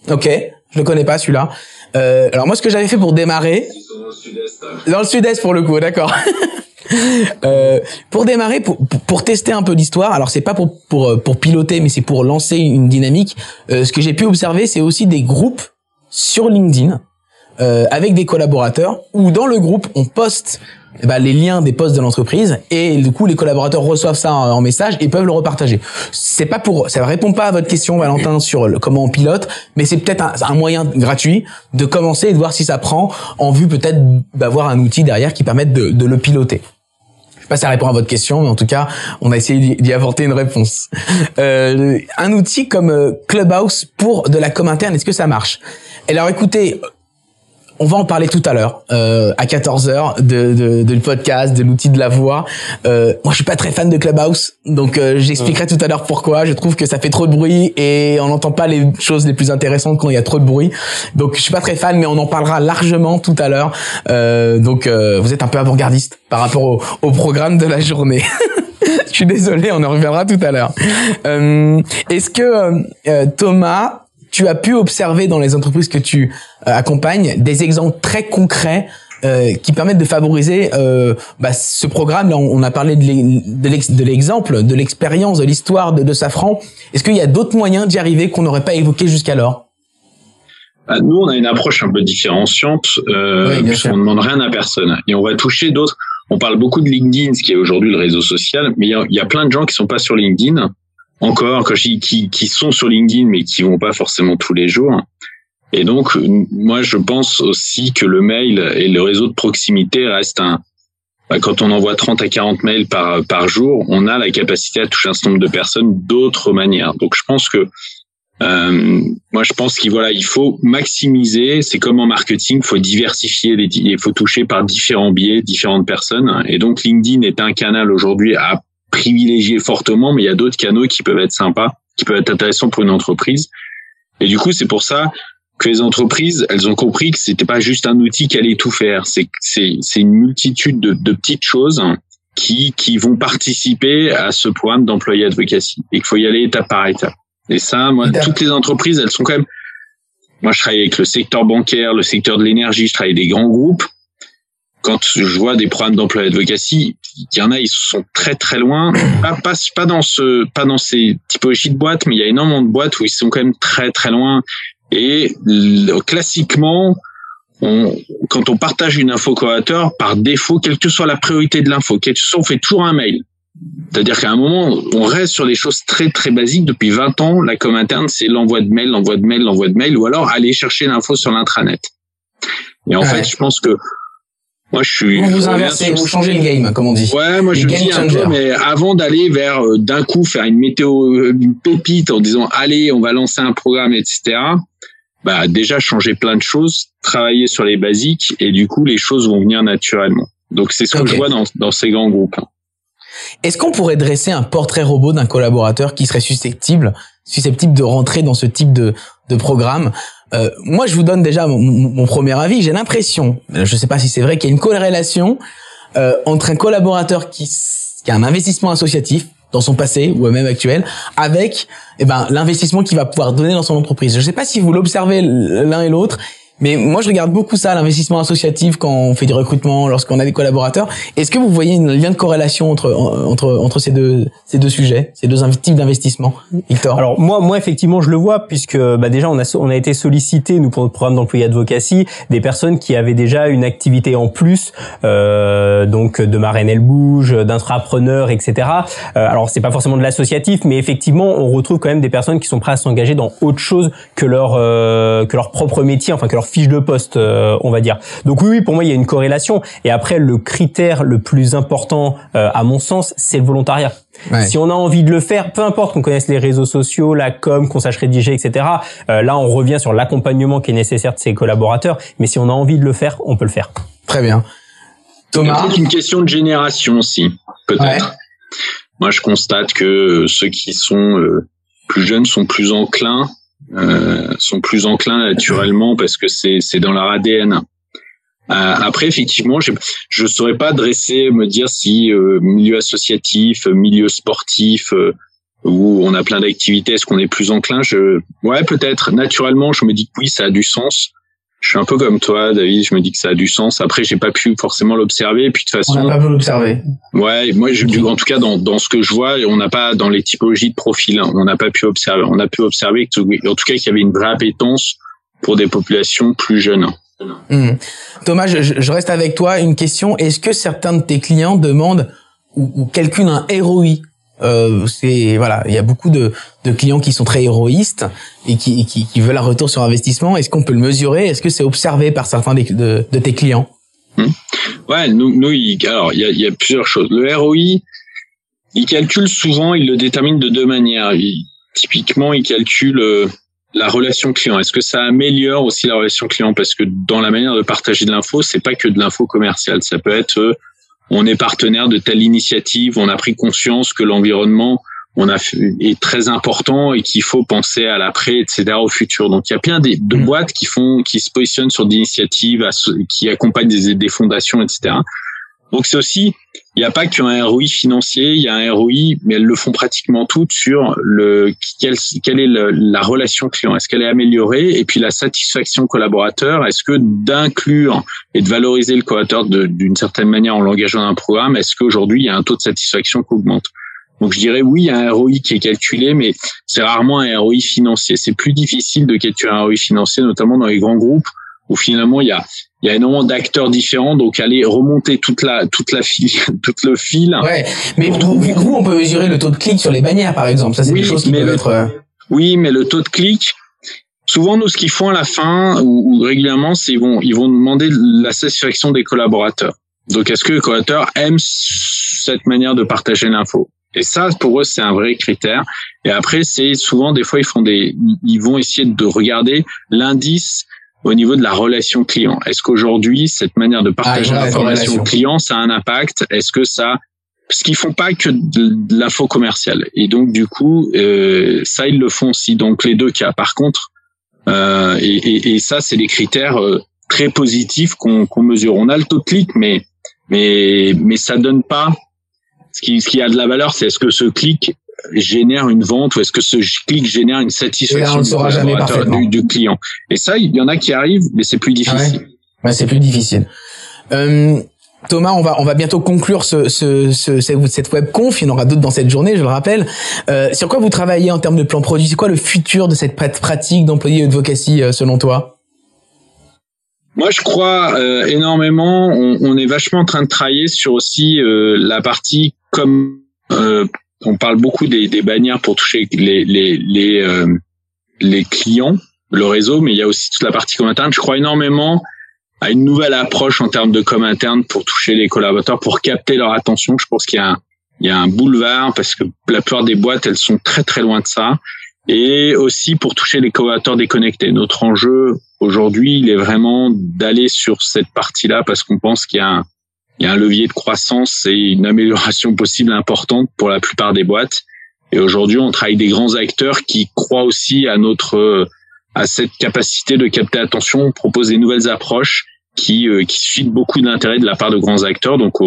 Ok, je le connais pas celui-là. Euh, alors moi, ce que j'avais fait pour démarrer, dans le sud-est pour le coup, d'accord. Euh, pour démarrer, pour, pour, tester un peu l'histoire, alors c'est pas pour, pour euh, pour piloter, mais c'est pour lancer une dynamique. Euh, ce que j'ai pu observer, c'est aussi des groupes sur LinkedIn euh, avec des collaborateurs où dans le groupe on poste ben, les liens des posts de l'entreprise et du coup les collaborateurs reçoivent ça en, en message et peuvent le repartager. C'est pas pour, ça répond pas à votre question Valentin sur le- comment on pilote, mais c'est peut-être un, un moyen gratuit de commencer et de voir si ça prend en vue peut-être d'avoir un outil derrière qui permette de, de le piloter. Pas si ça répond à votre question, mais en tout cas, on a essayé d'y- apporter une réponse. Euh, un outil comme euh, Clubhouse pour de la com interne, est-ce que ça marche? Alors écoutez, on va en parler tout à l'heure, euh, à 14h, de, de, de le podcast, de l'outil de la voix. Euh, moi, je suis pas très fan de Clubhouse, donc euh, j'expliquerai tout à l'heure pourquoi. Je trouve que ça fait trop de bruit et on n'entend pas les choses les plus intéressantes quand il y a trop de bruit. Donc, je suis pas très fan, mais on en parlera largement tout à l'heure. Euh, donc, euh, vous êtes un peu avant-gardiste par rapport au, au programme de la journée. je suis désolé, on en reviendra tout à l'heure. Euh, Est-ce que Thomas, tu as pu observer dans les entreprises que tu euh, accompagnes des exemples très concrets euh, qui permettent de favoriser euh, bah, ce programme. Là, on, on a parlé de l'e- de l'ex- de l'exemple, de l'expérience, de l'histoire de, de Safran. Est-ce qu'il y a d'autres moyens d'y arriver qu'on n'aurait pas évoqués jusqu'alors? Ah, Nous, on a une approche un peu différenciante, euh, Oui, puisqu'on ne demande rien à personne. Et on va toucher d'autres. On parle beaucoup de LinkedIn, ce qui est aujourd'hui le réseau social, mais il y a, il y a plein de gens qui sont pas sur LinkedIn. Encore, dis qui, qui sont sur LinkedIn, mais qui vont pas forcément tous les jours. Et donc, moi, je pense aussi que le mail et le réseau de proximité restent un, bah, quand on envoie 30 à 40 mails par, par jour, on a la capacité à toucher un certain nombre de personnes d'autres manières. Donc, je pense que euh, moi, je pense qu'il voilà, il faut maximiser. C'est comme en marketing, faut diversifier, les, il faut toucher par différents biais, différentes personnes. Et donc, LinkedIn est un canal aujourd'hui à privilégier fortement, mais il y a d'autres canaux qui peuvent être sympas, qui peuvent être intéressants pour une entreprise. Et du coup, c'est pour ça que les entreprises, elles ont compris que c'était pas juste un outil qui allait tout faire. C'est c'est c'est une multitude de, de petites choses qui qui vont participer à ce programme d'employé advocacy et qu'il faut y aller étape par étape. Et ça, moi, toutes les entreprises, elles sont quand même. Moi, je travaille avec le secteur bancaire, le secteur de l'énergie, je travaille avec des grands groupes. Quand je vois des programmes d'employé advocacy, il y en a, ils sont très très loin. Pas, pas, pas dans ce, pas dans ces typologies de boîtes, mais il y a énormément de boîtes où ils sont quand même très très loin. Et classiquement, on, quand on partage une info collaborateur, par défaut, quelle que soit la priorité de l'info, quelle que soit, on fait toujours un mail. C'est-à-dire qu'à un moment, on reste sur les choses très très basiques. Depuis 20 ans, la com interne, c'est l'envoi de mail, l'envoi de mail, l'envoi de mail, ou alors aller chercher l'info sur l'intranet. Et en Ouais. fait, je pense que moi, je suis. Vous vous inversez, sur- vous changez le game, comme on dit. Ouais, moi Les je dis un changers. peu, mais avant d'aller vers euh, d'un coup faire une météo, euh, une pépite en disant allez, on va lancer un programme, etc. Bah déjà changer plein de choses, travailler sur les basiques et du coup les choses vont venir naturellement. Donc c'est ce que je vois dans, dans ces grands groupes. Est-ce qu'on pourrait dresser un portrait robot d'un collaborateur qui serait susceptible, susceptible de rentrer dans ce type de, de programme? Euh, Moi, je vous donne déjà mon, mon premier avis. J'ai l'impression, euh, je ne sais pas si c'est vrai, qu'il y a une corrélation euh, entre un collaborateur qui, qui a un investissement associatif dans son passé ou même actuel, avec eh ben l'investissement qu'il va pouvoir donner dans son entreprise. Je ne sais pas si vous l'observez l'un et l'autre, Mais moi, je regarde beaucoup ça, l'investissement associatif, quand on fait du recrutement, lorsqu'on a des collaborateurs. Est-ce que vous voyez un lien de corrélation entre entre entre ces deux ces deux sujets, ces deux types d'investissement, Victor? Alors moi, moi effectivement, je le vois puisque bah, déjà on a on a été sollicité nous pour notre programme d'employé advocacy des personnes qui avaient déjà une activité en plus, euh, donc de marraine elle bouge, d'intrapreneur, etc. Euh, alors c'est pas forcément de l'associatif, mais effectivement on retrouve quand même des personnes qui sont prêtes à s'engager dans autre chose que leur euh, que leur propre métier, enfin que leur fiche de poste, euh, on va dire. Donc oui, oui, pour moi il y a une corrélation. Et après le critère le plus important, euh, à mon sens, c'est le volontariat. Si on a envie de le faire, peu importe qu'on connaisse les réseaux sociaux, la com, qu'on sache rédiger, etc. Euh, là, on revient sur l'accompagnement qui est nécessaire de ses collaborateurs. Mais si on a envie de le faire, on peut le faire. Très bien. Thomas, c'est une question de génération aussi, peut-être. Moi, je constate que ceux qui sont euh, plus jeunes sont plus enclins, euh, sont plus enclins naturellement parce que c'est c'est dans leur ADN. Euh, après, effectivement, je ne saurais pas dresser, me dire si euh, milieu associatif, milieu sportif, euh, où on a plein d'activités, est-ce qu'on est plus enclin? Je, ouais, peut-être. Naturellement, je me dis que oui, ça a du sens. Je suis un peu comme toi, David. Je me dis que ça a du sens. Après, j'ai pas pu forcément l'observer. Puis de toute façon, on n'a pas pu l'observer. Ouais, moi, je, en tout cas, dans, dans ce que je vois, on n'a pas dans les typologies de profil, hein, on n'a pas pu observer. On a pu observer, que, en tout cas, qu'il y avait une vraie appétence pour des populations plus jeunes. Hmm. Thomas, je, reste avec toi. Une question est-ce que certains de tes clients demandent ou, ou calculent un ROI euh, c'est voilà, il y a beaucoup de, de, clients qui sont très héroïstes et qui, qui, qui veulent un retour sur investissement. Est-ce qu'on peut le mesurer? Est-ce que c'est observé par certains de, de, tes clients? Hmm. Ouais, nous, nous il, alors il y a, y a, plusieurs choses. Le ROI, il calcule souvent, il le détermine de deux manières. typiquement, il calcule euh, la relation client Est-ce que ça améliore aussi la relation client? Parce que dans la manière de partager de l'info, c'est pas que de l'info commerciale. Ça peut être euh, on est partenaire de telle initiative, on a pris conscience que l'environnement on a est très important et qu'il faut penser à l'après, etc., au futur. Donc il y a plein de, de mmh. boîtes qui font, qui se positionnent sur des initiatives, qui accompagnent des, des fondations, etc. Donc c'est aussi, il n'y a pas qu'un ROI financier, il y a un ROI, mais elles le font pratiquement toutes sur le quelle, quelle est la relation client, est-ce qu'elle est améliorée, et puis la satisfaction collaborateur, est-ce que d'inclure et de valoriser le collaborateur d'une certaine manière en l'engageant dans un programme, est-ce qu'aujourd'hui il y a un taux de satisfaction qui augmente? Donc je dirais oui, il y a un ROI qui est calculé, mais c'est rarement un ROI financier. C'est plus difficile de calculer un ROI financier, notamment dans les grands groupes où finalement il y a il y a énormément d'acteurs différents, donc aller remonter toute la toute la file, tout le fil. Ouais, mais vous, on peut mesurer le taux de clic sur les bannières, par exemple. Ça, c'est des choses qui peuvent être. Euh, oui, mais le taux de clic, souvent nous, ce qu'ils font à la fin ou, régulièrement, c'est ils vont ils vont demander la satisfaction des collaborateurs. Donc, est-ce que les collaborateurs aiment cette manière de partager l'info? Et ça, pour eux, c'est un vrai critère. Et après, c'est souvent des fois ils font des, ils vont essayer de regarder l'indice au niveau de la relation client. Est-ce qu'aujourd'hui, cette manière de partager ah, l'information client, ça a un impact? Est-ce que ça... Parce qu'ils font pas que de, l'info commerciale. Et donc, du coup, euh, ça, ils le font aussi. Donc, les deux cas. Par contre, euh, et, et, et, ça, c'est des critères euh, très positifs qu'on mesure. On a le taux de clic, mais mais mais ça donne pas. Ce qui, ce qui a de la valeur, c'est est-ce que ce clic génère une vente ou est-ce que ce clic génère une satisfaction du, du, client Et ça, il y en a qui arrivent, mais c'est plus difficile. ouais. c'est plus difficile. Euh, Thomas, on va on va bientôt conclure ce, ce, ce cette webconf. Il y en aura d'autres dans cette journée, je le rappelle. Euh, sur quoi vous travaillez en termes de plan produit? C'est quoi le futur de cette pratique d'employé advocacy euh, selon toi? Moi, je crois euh, énormément. On, on, est vachement en train de travailler sur aussi euh, la partie comme euh, on parle beaucoup des, des, bannières pour toucher les les les, euh, les clients, le réseau, mais il y a aussi toute la partie com interne. Je crois énormément à une nouvelle approche en termes de com interne pour toucher les collaborateurs, pour capter leur attention. Je pense qu'il y a un, il y a un boulevard parce que la plupart des boîtes, elles sont très très loin de ça. Et aussi pour toucher les collaborateurs déconnectés. Notre enjeu aujourd'hui, il est vraiment d'aller sur cette partie-là parce qu'on pense qu'il y a un, il y a un levier de croissance et une amélioration possible importante pour la plupart des boîtes. Et aujourd'hui, on travaille des grands acteurs qui croient aussi à notre à cette capacité de capter l'attention. On propose des nouvelles approches qui euh, qui suscitent beaucoup d'intérêt de la part de grands acteurs. Donc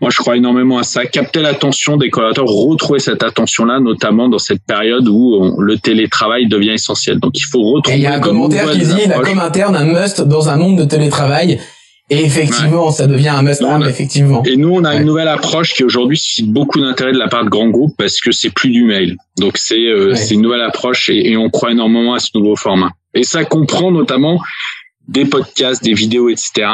Moi, je crois énormément à ça. Capter l'attention des collaborateurs, retrouver cette attention-là, notamment dans cette période où le télétravail devient essentiel. Donc, il faut retrouver. Et il y a un commentaire qui dit la com interne un must dans un monde de télétravail. Et effectivement, ça devient un must have, effectivement. Et nous, on a une nouvelle approche qui aujourd'hui suscite beaucoup d'intérêt de la part de grands groupes parce que c'est plus du mail. Donc c'est euh, c'est une nouvelle approche et, et, on croit énormément à ce nouveau format. Et ça comprend notamment des podcasts, des vidéos, etc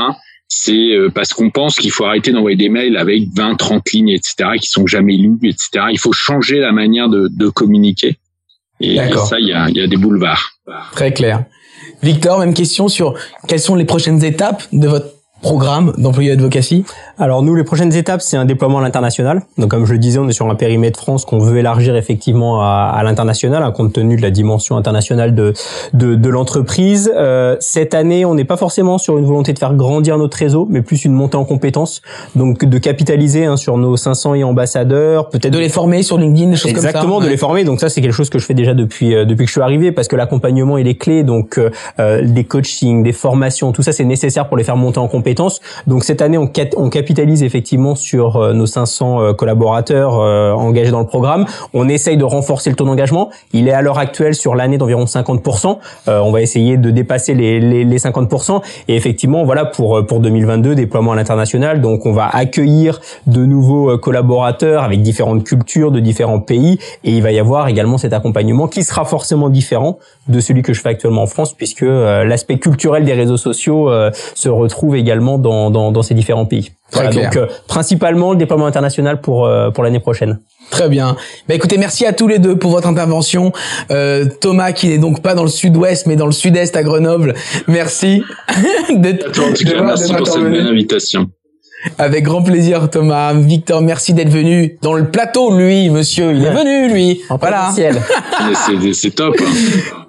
c'est euh, parce qu'on pense qu'il faut arrêter d'envoyer des mails avec 20, 30 lignes, etc., qui sont jamais lues, etc. Il faut changer la manière de, de communiquer. Et, et ça, il y a, y a des boulevards. Très clair. Victor, même question sur quelles sont les prochaines étapes de votre programme d'employé advocacy Alors nous, les prochaines étapes, c'est un déploiement à l'international. Donc comme je le disais, on est sur un périmètre France qu'on veut élargir effectivement à, à l'international, hein, compte tenu de la dimension internationale de de, de l'entreprise. Euh, cette année, on n'est pas forcément sur une volonté de faire grandir notre réseau, mais plus une montée en compétences. Donc de capitaliser hein, sur nos 500 et ambassadeurs, peut-être de les former sur LinkedIn, des choses comme ça. Exactement, de les former. Donc ça, c'est quelque chose que je fais déjà depuis euh, depuis que je suis arrivé, parce que l'accompagnement il est clé. Donc euh, euh des coachings, des formations, tout ça, c'est nécessaire pour les faire monter en compétences donc cette année, on, on capitalise effectivement sur euh, nos 500 euh, collaborateurs euh, engagés dans le programme. On essaye de renforcer le taux d'engagement. Il est à l'heure actuelle sur l'année d'environ 50%. on va essayer de dépasser les, les, les 50%. Et effectivement, voilà pour pour 2022, déploiement à l'international. Donc on va accueillir de nouveaux collaborateurs avec différentes cultures de différents pays. Et il va y avoir également cet accompagnement qui sera forcément différent de celui que je fais actuellement en France, puisque l'aspect culturel des réseaux sociaux se retrouve également dans, dans, dans ces différents pays. Très donc euh, principalement le déploiement international pour euh, pour l'année prochaine. Très bien. Bah écoutez, merci à tous les deux pour votre intervention. Euh, Thomas qui n'est donc pas dans le sud-ouest mais dans le sud-est à Grenoble. Merci d'être. Merci pour cette belle invitation. Avec grand plaisir, Thomas. Victor, merci d'être venu dans le plateau, lui, monsieur. Il est venu, lui. En voilà. c'est top. Hein.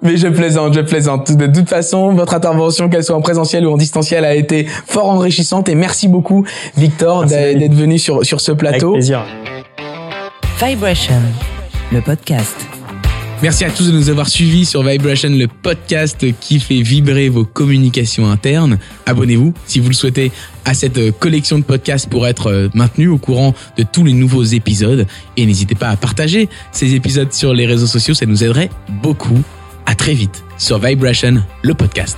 Mais je plaisante, je plaisante. De toute façon, votre intervention, qu'elle soit en présentiel ou en distanciel, a été fort enrichissante. Et merci beaucoup, Victor, d'être venu sur, sur ce plateau. Avec plaisir. Vibration, le podcast. Merci à tous de nous avoir suivis sur Vibration, le podcast qui fait vibrer vos communications internes. Abonnez-vous si vous le souhaitez à cette collection de podcasts pour être euh, maintenu au courant de tous les nouveaux épisodes. Et n'hésitez pas à partager ces épisodes sur les réseaux sociaux, ça nous aiderait beaucoup. À très vite sur Vibration, le podcast.